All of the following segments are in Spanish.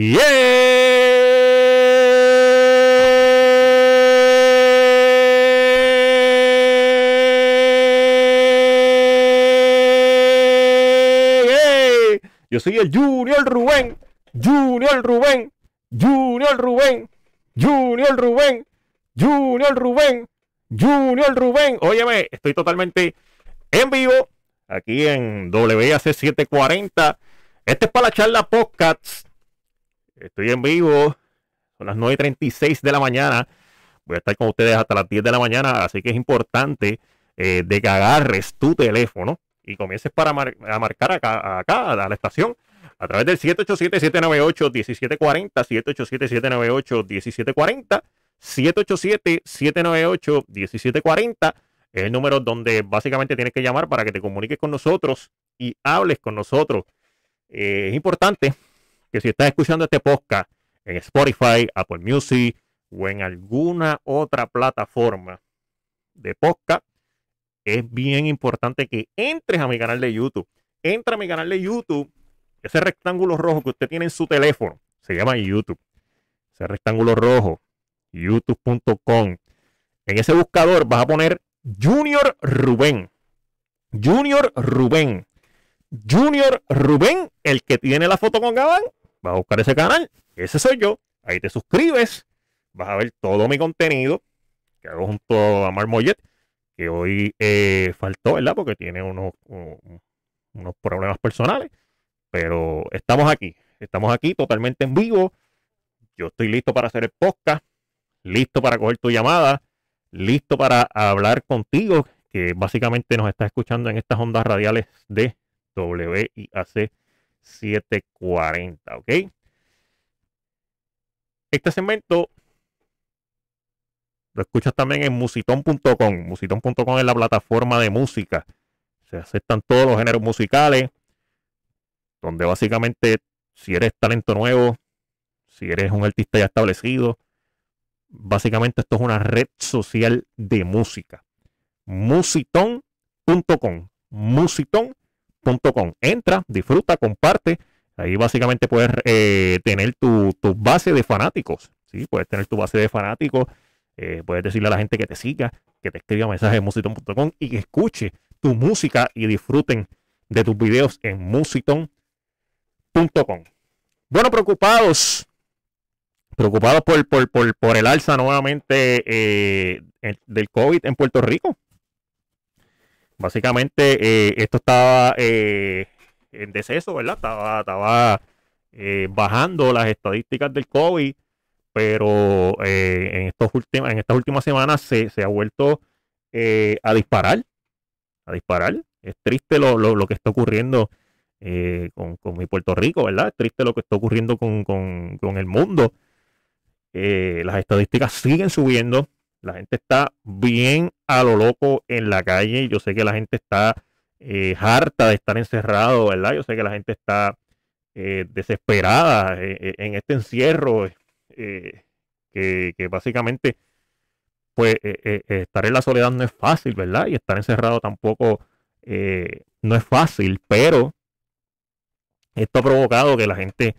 Yo soy el Junior Rubén, Junior Rubén, Junior Rubén, Junior Rubén, Junior Rubén, Junior Rubén. Óyeme, estoy totalmente en vivo aquí en WAC 740. Este es para la charla podcast. Estoy en vivo. Son las 9.36 de la mañana. Voy a estar con ustedes hasta las 10 de la mañana. Así que es importante eh, que agarres tu teléfono y comiences para a marcar acá, acá, a la estación a través del 787-798-1740, 787-798-1740, 787-798-1740 es el número donde básicamente tienes que llamar para que te comuniques con nosotros y hables con nosotros. Eh, es importante que si estás escuchando este podcast en Spotify, Apple Music o en alguna otra plataforma de podcast, es bien importante que entres a mi canal de YouTube. Entra a mi canal de YouTube. Ese rectángulo rojo que usted tiene en su teléfono se llama YouTube. Ese rectángulo rojo, youtube.com. En ese buscador vas a poner Junior Rubén. Junior Rubén. Junior Rubén, el que tiene la foto con Gabán, va a buscar ese canal. Ese soy yo. Ahí te suscribes. Vas a ver todo mi contenido que hago junto a Marmollet, que hoy eh, faltó, ¿verdad? Porque tiene unos, unos problemas personales. Pero estamos aquí. Estamos aquí totalmente en vivo. Yo estoy listo para hacer el podcast. Listo para coger tu llamada listo para hablar contigo, que básicamente nos está escuchando en estas ondas radiales de WIAC 740, ¿ok? Este segmento lo escuchas también en musitón.com. Musitón.com es la plataforma de música. Se aceptan todos los géneros musicales, donde básicamente si eres talento nuevo, si eres un artista ya establecido, Básicamente esto es una red social de música. Musiton.com. Musiton.com. Entra, disfruta, comparte. Ahí básicamente puedes eh, tener tu, base de fanáticos. ¿sí? Puedes tener tu base de fanáticos. Eh, puedes decirle a la gente que te siga, que te escriba mensajes en musiton.com y que escuche tu música y disfruten de tus videos en musiton.com. Bueno, preocupados preocupados por, por, por, por, el alza nuevamente eh, del COVID en Puerto Rico. Básicamente, eh, esto estaba eh, en deceso, ¿verdad? Estaba, estaba bajando las estadísticas del COVID, pero en, estos últimos, en estas últimas semanas se, ha vuelto a disparar. A disparar. Es triste lo, lo, que está ocurriendo con, con, mi Puerto Rico, ¿verdad? Es triste lo que está ocurriendo con, con, el mundo. Eh, las estadísticas siguen subiendo. La gente está bien a lo loco en la calle. Yo sé que la gente está eh, harta de estar encerrado, ¿verdad? Yo sé que la gente está eh, desesperada en este encierro. Que, que, básicamente, pues, estar en la soledad no es fácil, ¿verdad? Y estar encerrado tampoco no es fácil, pero esto ha provocado que la gente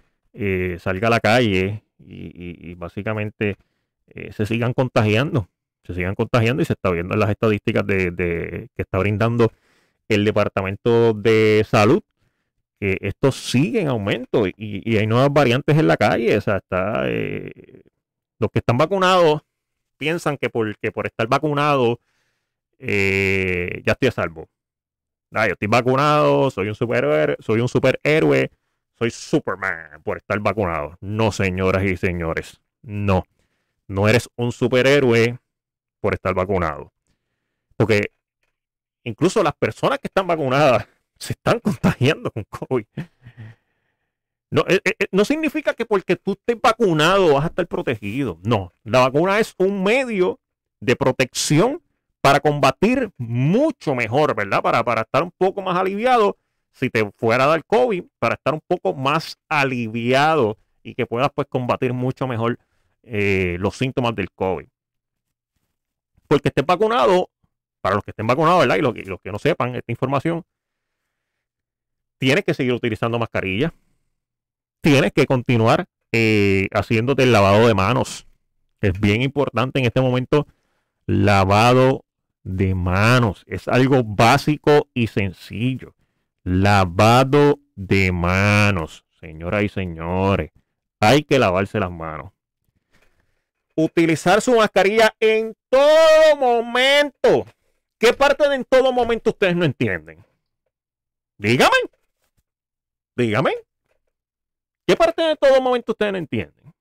salga a la calle y, básicamente eh, se sigan contagiando, se sigan contagiando y se está viendo en las estadísticas de, que está brindando el Departamento de Salud que esto sigue en aumento y, hay nuevas variantes en la calle. O sea, está, eh, los que están vacunados piensan que por, por estar vacunado eh, ya estoy a salvo. yo estoy vacunado, soy un superhéroe, soy un superhéroe, soy Superman por estar vacunado. No, señoras y señores, no. No eres un superhéroe por estar vacunado. Porque incluso las personas que están vacunadas se están contagiando con COVID. No, eh, eh, no significa que porque tú estés vacunado vas a estar protegido. No, la vacuna es un medio de protección para combatir mucho mejor, ¿verdad? Para, para estar un poco más aliviado si te fuera a dar COVID para estar un poco más aliviado y que puedas pues combatir mucho mejor eh, los síntomas del COVID. Porque estés vacunado, para los que estén vacunados, ¿verdad? Y los, que no sepan esta información, tienes que seguir utilizando mascarilla, tienes que continuar eh, haciéndote el lavado de manos. Es bien importante en este momento lavado de manos. Es algo básico y sencillo. Lavado de manos, señoras y señores. Hay que lavarse las manos. Utilizar su mascarilla en todo momento. ¿Qué parte de en todo momento ustedes no entienden? Dígame. Dígame. ¿Qué parte de todo momento ustedes no entienden?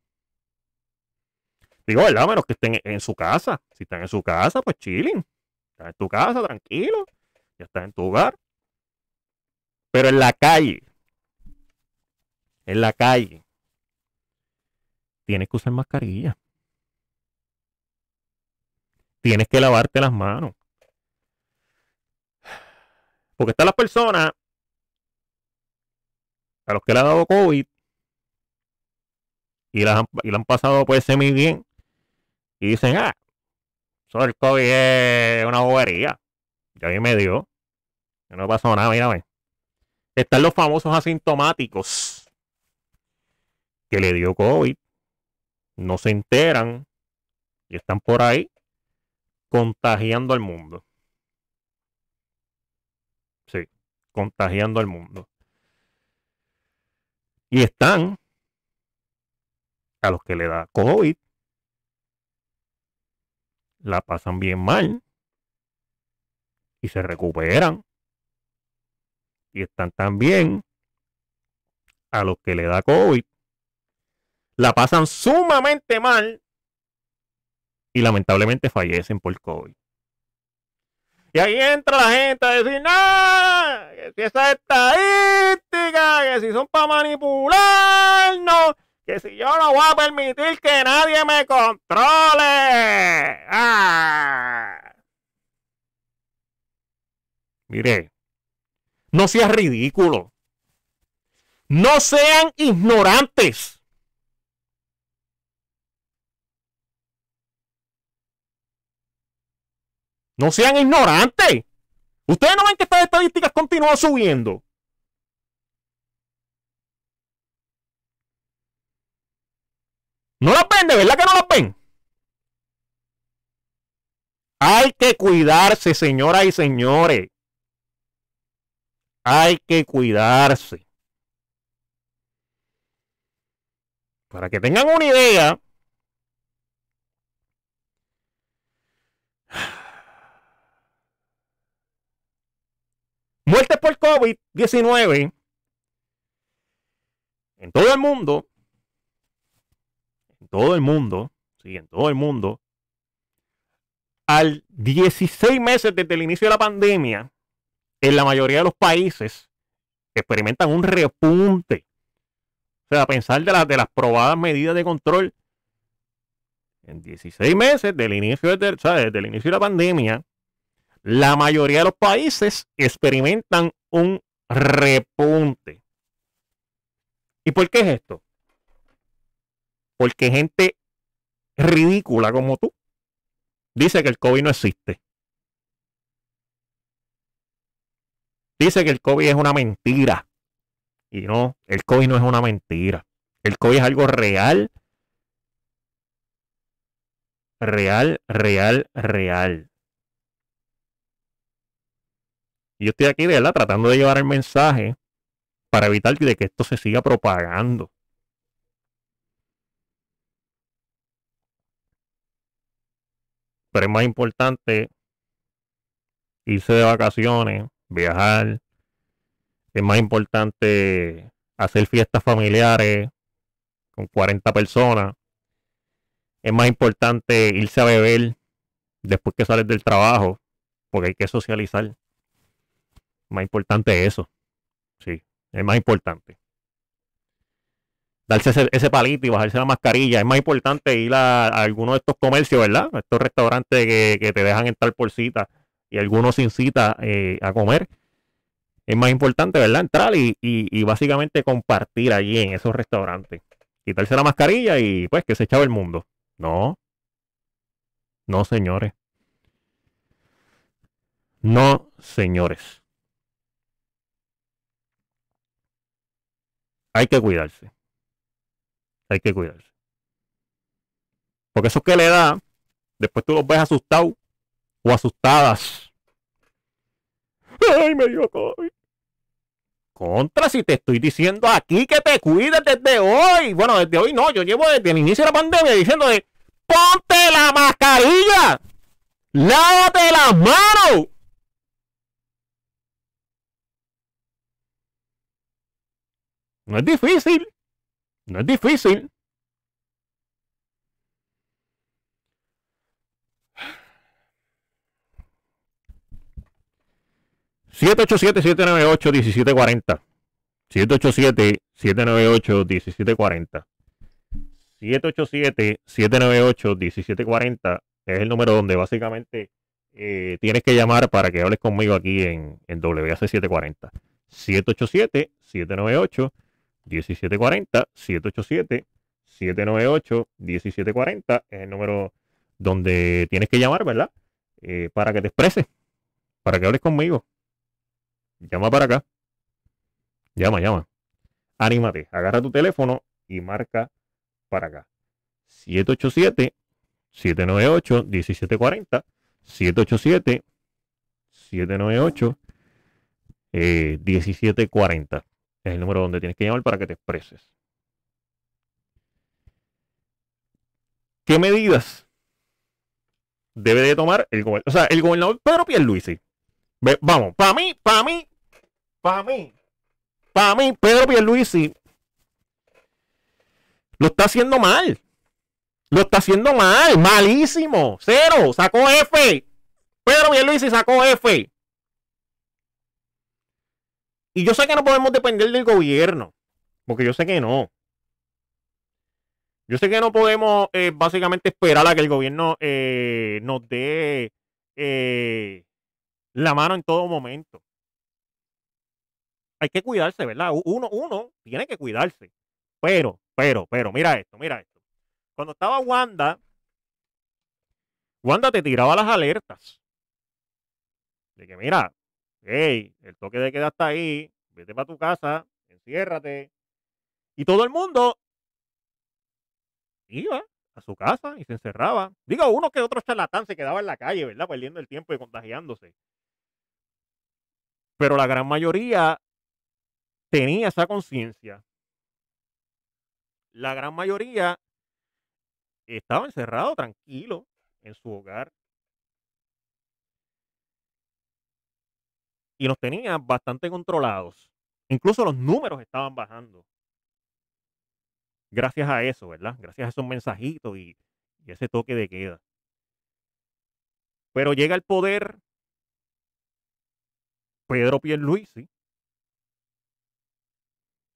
Digo, ¿verdad? Menos que estén en su casa. Si están en su casa, pues chilling. Estás en tu casa, tranquilo. Ya estás en tu hogar. Pero en la calle. En la calle. Tienes que usar mascarilla. Tienes que lavarte las manos. Porque están las personas a los que le ha dado COVID y la han, y han pasado pues semi bien y dicen, ah, eso el COVID es una bobería. Ya mí me dio. No pasó nada, mírame. Están los famosos asintomáticos que le dio COVID, no se enteran y están por ahí contagiando al mundo. Sí, contagiando al mundo. Y están a los que le da COVID, la pasan bien mal y se recuperan. Y están también a los que le da COVID, la pasan sumamente mal y lamentablemente fallecen por COVID. Y ahí entra la gente a decir, no, que si esa estadística, que si son para manipularnos, que si yo no voy a permitir que nadie me controle. Ah. Mire, no seas ridículo. No sean ignorantes. No sean ignorantes. Ustedes no ven que estas estadísticas continúan subiendo. No las ven, de verdad que no las ven. Hay que cuidarse, señoras y señores. Hay que cuidarse. Para que tengan una idea, Muertes por COVID-19 en todo el mundo, en todo el mundo, sí, en todo el mundo, al 16 meses desde el inicio de la pandemia, en la mayoría de los países experimentan un repunte. O sea, a pensar de, de las probadas medidas de control, en 16 meses del inicio de, desde el inicio de la pandemia, la mayoría de los países experimentan un repunte. ¿Y por qué es esto? Porque gente ridícula como tú dice que el COVID no existe. Dice que el COVID es una mentira. Y no, el COVID no es una mentira. El COVID es algo real. Real, real, real. Yo estoy aquí, de verdad, tratando de llevar el mensaje para evitar que esto se siga propagando. Pero es más importante irse de vacaciones, viajar. Es más importante hacer fiestas familiares con 40 personas. Es más importante irse a beber después que sales del trabajo, porque hay que socializar. Más importante eso. Sí, es más importante. Darse ese, palito y bajarse la mascarilla. Es más importante ir a, alguno de estos comercios, ¿verdad? estos restaurantes que, te dejan entrar por cita y algunos sin cita eh, a comer. Es más importante, ¿verdad? Entrar y, y, básicamente compartir allí en esos restaurantes. Quitarse la mascarilla y pues que se echaba el mundo. No. No, señores. No, señores. Hay que cuidarse. Hay que cuidarse. Porque eso que le da, después tú los ves asustados o asustadas. Ay, me dio COVID. Contra, si te estoy diciendo aquí que te cuides desde hoy. Bueno, desde hoy no, yo llevo desde el inicio de la pandemia diciendo de ponte la mascarilla. Lávate las manos. No es difícil. No es difícil. ¿787-798-1740? 787-798-1740. 787-798-1740 es el número donde básicamente eh, tienes que llamar para que hables conmigo aquí en, en WAC 740. 787-798-1740. 1740 787 798 1740 es el número donde tienes que llamar, ¿verdad? Eh, para que te expreses, para que hables conmigo. Llama para acá. Llama, llama. Anímate, agarra tu teléfono y marca para acá. 787 798 1740 787 798 1740 es el número donde tienes que llamar para que te expreses. ¿Qué medidas debe de tomar el gobernador? O sea, el gobernador Pedro Pierluisi. vamos, para mí, para mí, para mí, para mí, Pedro Pierluisi lo está haciendo mal. Lo está haciendo mal, malísimo. Cero, sacó F. Pedro Pierluisi sacó F. Y yo sé que no podemos depender del gobierno, porque yo sé que no. Yo sé que no podemos eh, básicamente esperar a que el gobierno eh, nos dé eh, la mano en todo momento. Hay que cuidarse, ¿verdad? Uno, uno tiene que cuidarse. Pero, pero, pero, mira esto, mira esto. Cuando estaba Wanda, Wanda te tiraba las alertas. De que, mira, hey, el toque de queda está ahí, vete para tu casa, enciérrate. Y todo el mundo iba a su casa y se encerraba. Digo, uno que otro charlatán se quedaba en la calle, ¿verdad? Perdiendo el tiempo y contagiándose. Pero la gran mayoría tenía esa conciencia. La gran mayoría estaba encerrado tranquilo en su hogar. Y los tenía bastante controlados. Incluso los números estaban bajando. Gracias a eso, ¿verdad? Gracias a esos mensajitos y, ese toque de queda. Pero llega el poder Pedro Pierluisi,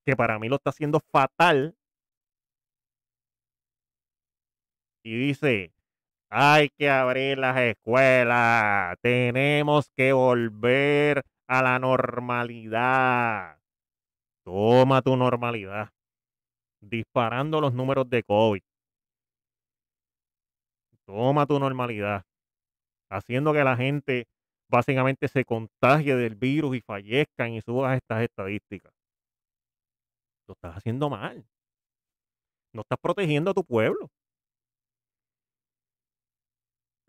que para mí lo está haciendo fatal. Y dice, hay que abrir las escuelas, tenemos que volver a la normalidad. Toma tu normalidad. Disparando los números de COVID. Toma tu normalidad. Haciendo que la gente básicamente se contagie del virus y fallezcan y subas estas estadísticas. Lo estás haciendo mal. No estás protegiendo a tu pueblo.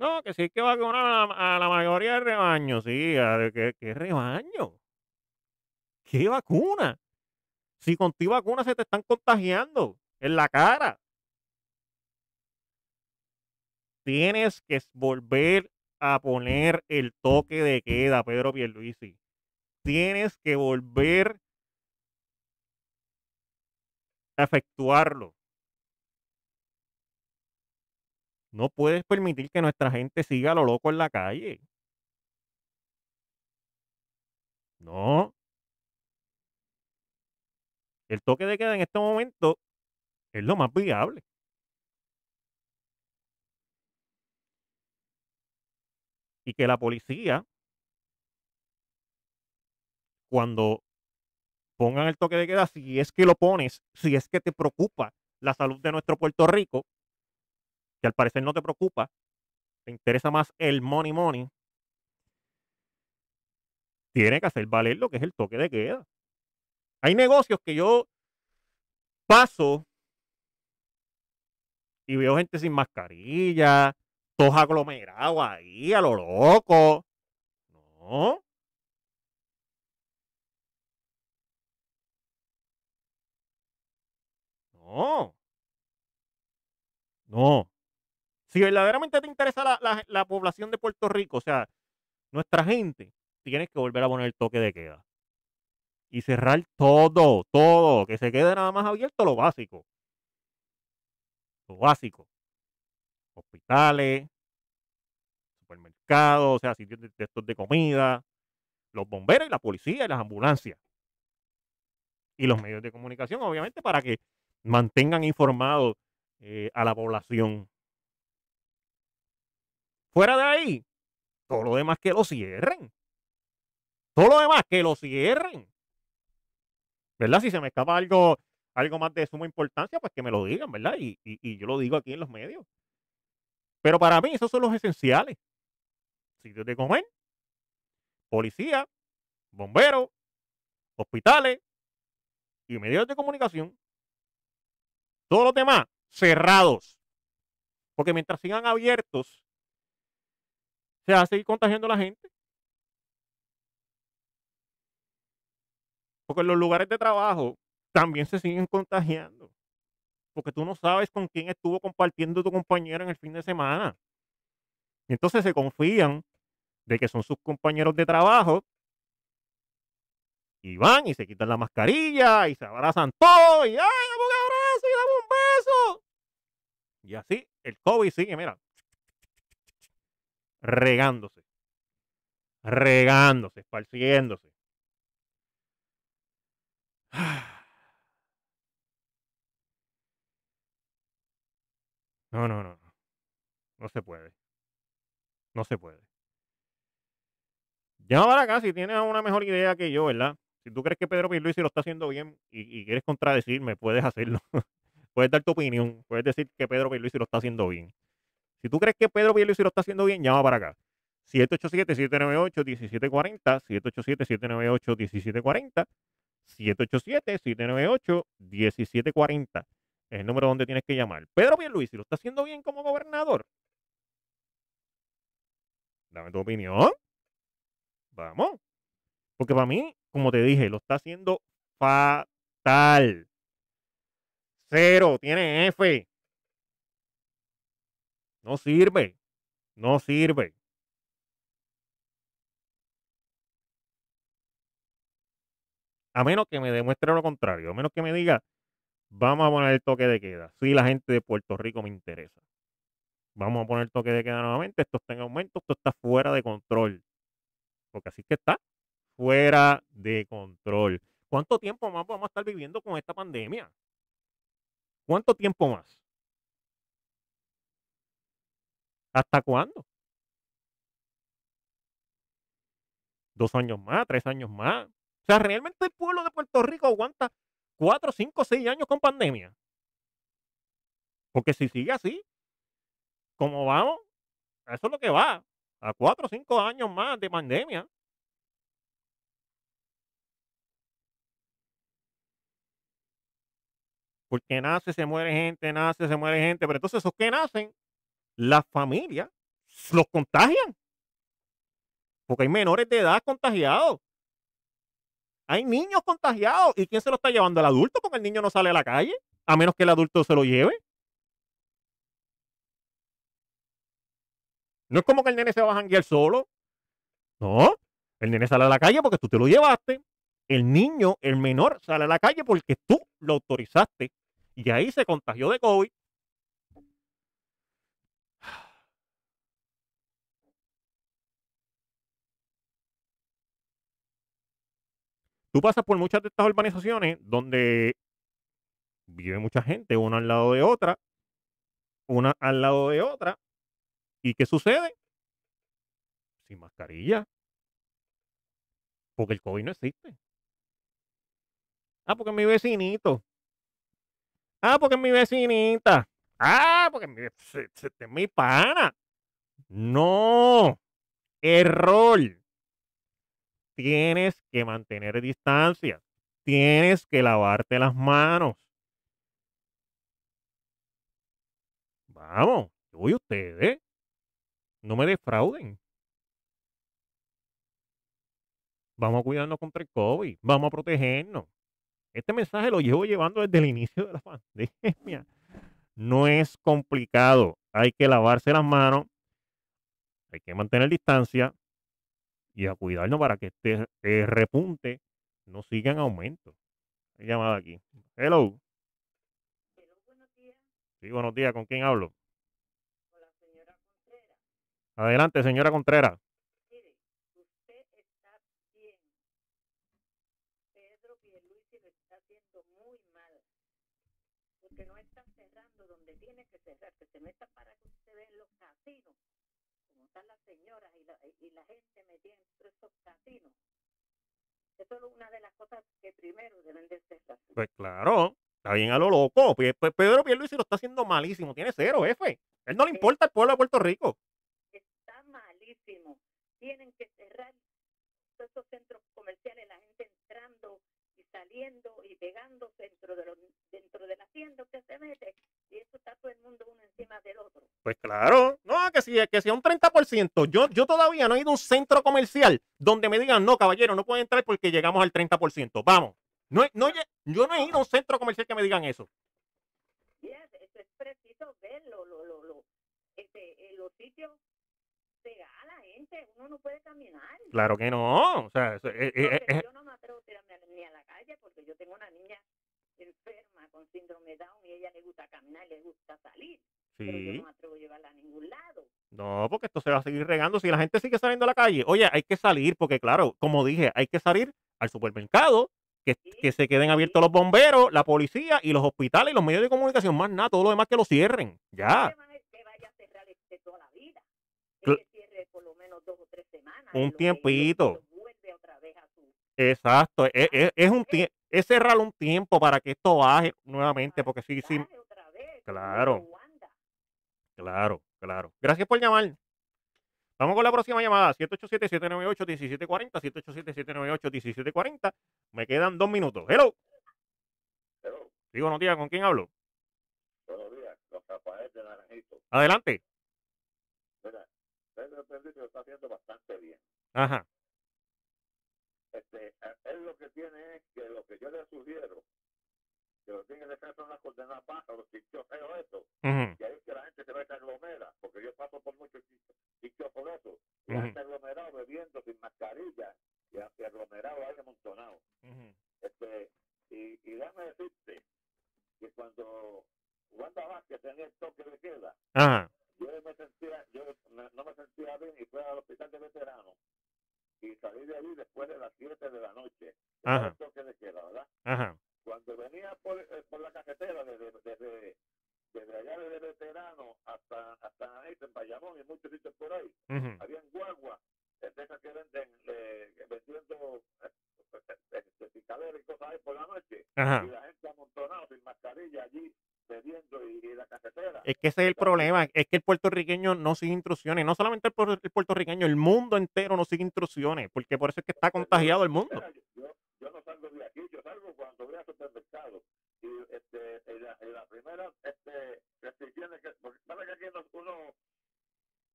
No, que sí que vacunar a, a la mayoría del rebaño, sí. ¿qué, ¿Qué rebaño? ¿Qué vacuna? Si con ti vacuna se te están contagiando en la cara. Tienes que volver a poner el toque de queda, Pedro Pierluisi. Tienes que volver a efectuarlo. No puedes permitir que nuestra gente siga lo loco en la calle. No. El toque de queda en este momento es lo más viable. Y que la policía, cuando pongan el toque de queda, si es que lo pones, si es que te preocupa la salud de nuestro Puerto Rico, que al parecer no te preocupa, te interesa más el money money, tiene que hacer valer lo que es el toque de queda. Hay negocios que yo paso y veo gente sin mascarilla, todos aglomerados ahí, a lo loco. No. No. No. Si verdaderamente te interesa la, la- la población de Puerto Rico, o sea, nuestra gente, tienes que volver a poner el toque de queda. Y cerrar todo, todo, que se quede nada más abierto lo básico. Lo básico. Hospitales, supermercados, o sea, sitios de, de comida, los bomberos y la policía y las ambulancias. Y los medios de comunicación, obviamente, para que mantengan informados eh, a la población. Fuera de ahí, todo lo demás que lo cierren. Todo lo demás que lo cierren. ¿Verdad? Si se me escapa algo, algo más de suma importancia, pues que me lo digan, ¿verdad? Y, y- y yo lo digo aquí en los medios. Pero para mí esos son los esenciales. Sitios de comer, policía, bomberos, hospitales y medios de comunicación. Todos los demás cerrados. Porque mientras sigan abiertos, se va a seguir contagiando la gente. Porque en los lugares de trabajo también se siguen contagiando. Porque tú no sabes con quién estuvo compartiendo tu compañero en el fin de semana. Y entonces se confían de que son sus compañeros de trabajo. Y van y se quitan la mascarilla y se abrazan todos. Y ¡ay, dame un abrazo y dame un beso! Y así el COVID sigue, mira, regándose. Regándose, esparciéndose. No, no, no. no. Se puede. No se puede. Llama para acá si tienes una mejor idea que yo, ¿verdad? Si tú crees que Pedro Pierluisi lo está haciendo bien y, y quieres contradecirme, puedes hacerlo. puedes dar tu opinión. Puedes decir que Pedro Pierluisi lo está haciendo bien. Si tú crees que Pedro Pierluisi lo está haciendo bien, llama para acá. 787-798-1740, 787-798-1740, 787-798-1740. Es el número donde tienes que llamar. Pedro Pierluisi lo está haciendo bien como gobernador. Dame tu opinión. Vamos. Porque para mí, como te dije, lo está haciendo fatal. Cero, tiene F. No sirve. No sirve. A menos que me demuestre lo contrario. A menos que me diga, vamos a poner el toque de queda. Si la gente de Puerto Rico me interesa. Vamos a poner el toque de queda nuevamente. Esto está en aumento. Esto está fuera de control. Porque así que está fuera de control. ¿Cuánto tiempo más vamos a estar viviendo con esta pandemia? ¿Cuánto tiempo más? ¿Hasta cuándo? ¿Dos años más? ¿Tres años más? O sea, realmente el pueblo de Puerto Rico aguanta cuatro, cinco, seis años con pandemia. Porque si sigue así, como vamos, eso es lo que va. A cuatro o cinco años más de pandemia. Porque nace, se muere gente, nace, se muere gente. Pero entonces esos que nacen, las familias los contagian. Porque hay menores de edad contagiados. Hay niños contagiados. ¿Y quién se lo está llevando? ¿El adulto? Porque el niño no sale a la calle. A menos que el adulto se lo lleve. No es como que el nene se va a janguear solo. No. El nene sale a la calle porque tú te lo llevaste. El niño, el menor, sale a la calle porque tú lo autorizaste. Y ahí se contagió de COVID. Tú pasas por muchas de estas urbanizaciones donde vive mucha gente, una al lado de otra, una al lado de otra. ¿Y qué sucede? Sin mascarilla. Porque el COVID no existe. Ah, porque es mi vecinito. Ah, porque es mi vecinita. Ah, porque es mi, se- se- es mi pana. No. Error. Tienes que mantener distancia. Tienes que lavarte las manos. Vamos, yo voy ustedes. No me defrauden. Vamos a cuidarnos contra el COVID. Vamos a protegernos. Este mensaje lo llevo llevando desde el inicio de la pandemia. No es complicado. Hay que lavarse las manos. Hay que mantener distancia y a cuidarnos para que este eh, repunte no siga en aumento. Hay llamada aquí. Hello. Hello, buenos días. Sí, buenos días. ¿Con quién hablo? Con la señora Contreras. Adelante, señora Contreras. Mire, usted está bien. Pedro Pierluisi lo está haciendo muy mal. Porque no está cerrando donde tiene que cerrar. Que se meta para que usted vea en los casinos. Como están las señoras y la, y la gente metida en esos casinos. Eso es una de las cosas que primero deben de cerrar. Pues claro, está bien a lo loco. Pe- Pe- Pedro Pierluisi lo está haciendo malísimo. Tiene cero, jefe. Él no le importa el pueblo de Puerto Rico. está malísimo. Tienen que cerrar todos esos centros comerciales, la gente entrando saliendo y pegándose dentro de, los, dentro de la tienda que se mete. Y eso está todo el mundo uno encima del otro. Pues claro, no, que si que sea un 30%. Yo, yo todavía no he ido a un centro comercial donde me digan, no, caballero, no puede entrar porque llegamos al 30%. Vamos. No, no, yo no he ido a un centro comercial que me digan eso. Y es- eso es preciso verlo. Lo, lo, lo, este, en los sitios gana la gente, uno no puede caminar. Claro que no. O sea, eh, Entonces, eh, yo no me atrevo a tirarme a- ni a la calle porque yo tengo una niña enferma con síndrome Down y a ella le gusta caminar, le gusta salir. Pero yo no me atrevo a llevarla a ningún lado. No, porque esto se va a seguir regando. Si la gente sigue saliendo a la calle, oye, hay que salir, porque claro, como dije, hay que salir al supermercado, que, que se queden abiertos los bomberos, la policía y los hospitales y los medios de comunicación, más nada, todo lo demás que lo cierren. Ya. Que, va- que vaya a cerrar este toda la vida. Cl- Que cierre por lo menos dos o tres semanas. Un tiempito. ellos- ellos vuelve otra vez a su... Exacto. Es, es- es un tie- es cerrar un tiempo para que esto baje nuevamente, porque sí, sí, Claro. Claro, claro. Gracias por llamar. Vamos con la próxima llamada. 787-798-1740. 787-798-1740. Me quedan dos minutos. Hello. Hello, Sí, buenos días. ¿Con quién hablo? buenos días, don Rafael de Naranjito. Adelante. Mira, Pedro Pedrito lo está haciendo bastante bien. Ajá. Este, a- él lo que tiene es que lo que yo le sugiero, que lo tiene que dejar son las coordenadas bajas, los sitios feos eso, Ujú, y ahí es que la gente se ve que aglomera, porque yo paso por muchos sitios por eso, y la Ujú. gente aglomerado bebiendo sin mascarilla, y, aglomerado ahí amontonado. ujú. Este, y, y déjame decirte que cuando Wanda Vázquez tenía el toque de queda, yo me sentía, yo me- no me sentía bien y fui al hospital de veteranos y salí de ahí después de las 7 de la noche. Ajá. El toque de queda, ¿verdad? Ajá. Cuando venía por, eh, por la carretera desde, desde, desde allá de veteranos hasta, hasta ahí, en Bayamón y muchos sitios por ahí, ujú. habían guaguas eh, de esas que venden, eh, vendiendo eh, eh, eh, picaderas y cosas ahí por la noche Ajá. y la gente amontonada sin mascarilla allí bebiendo y, y la carretera. Es que ese es el problema, es que el puertorriqueño no sigue instrucciones, no solamente el, el puertorriqueño, el mundo entero no sigue instrucciones, porque por eso es que está contagiado el mundo. Yo, yo no salgo de aquí, yo salgo cuando voy al supermercado. Y este, en la, en la primera este, restricciones que, porque sabe que aquí uno,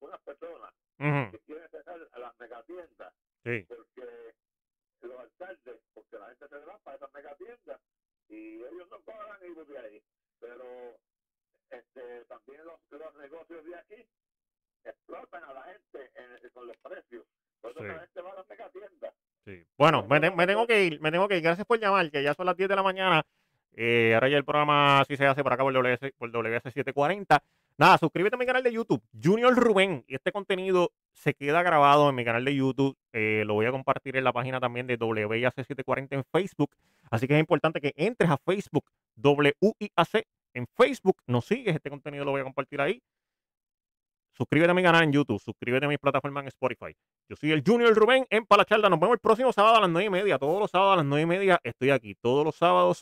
unas personas Ujú, que quieren cerrar a las megatiendas, Sí. porque los alcaldes, porque la gente se va para esas megatiendas y ellos no cobran ir de ahí. Pero este, también los, los negocios de aquí explotan a la gente en- con los precios. Por eso Sí. la gente va a las megatiendas. Sí. Bueno, me, te- me tengo que ir, me tengo que ir. Gracias por llamar, que ya son las 10 de la mañana. Eh, ahora ya el programa sí se hace por acá por WS, por WS740. Nada, suscríbete a mi canal de YouTube, Junior Rubén. Y este contenido se queda grabado en mi canal de YouTube. Eh, lo voy a compartir en la página también de WIAC740 en Facebook. Así que es importante que entres a Facebook, WIAC en Facebook. Nos sigues, este contenido lo voy a compartir ahí. Suscríbete a mi canal en YouTube, suscríbete a mis plataformas en Spotify. Yo soy el Junior Rubén en Palacharla. Nos vemos el próximo sábado a las 9 y media. Todos los sábados a las 9 y media estoy aquí. Todos los sábados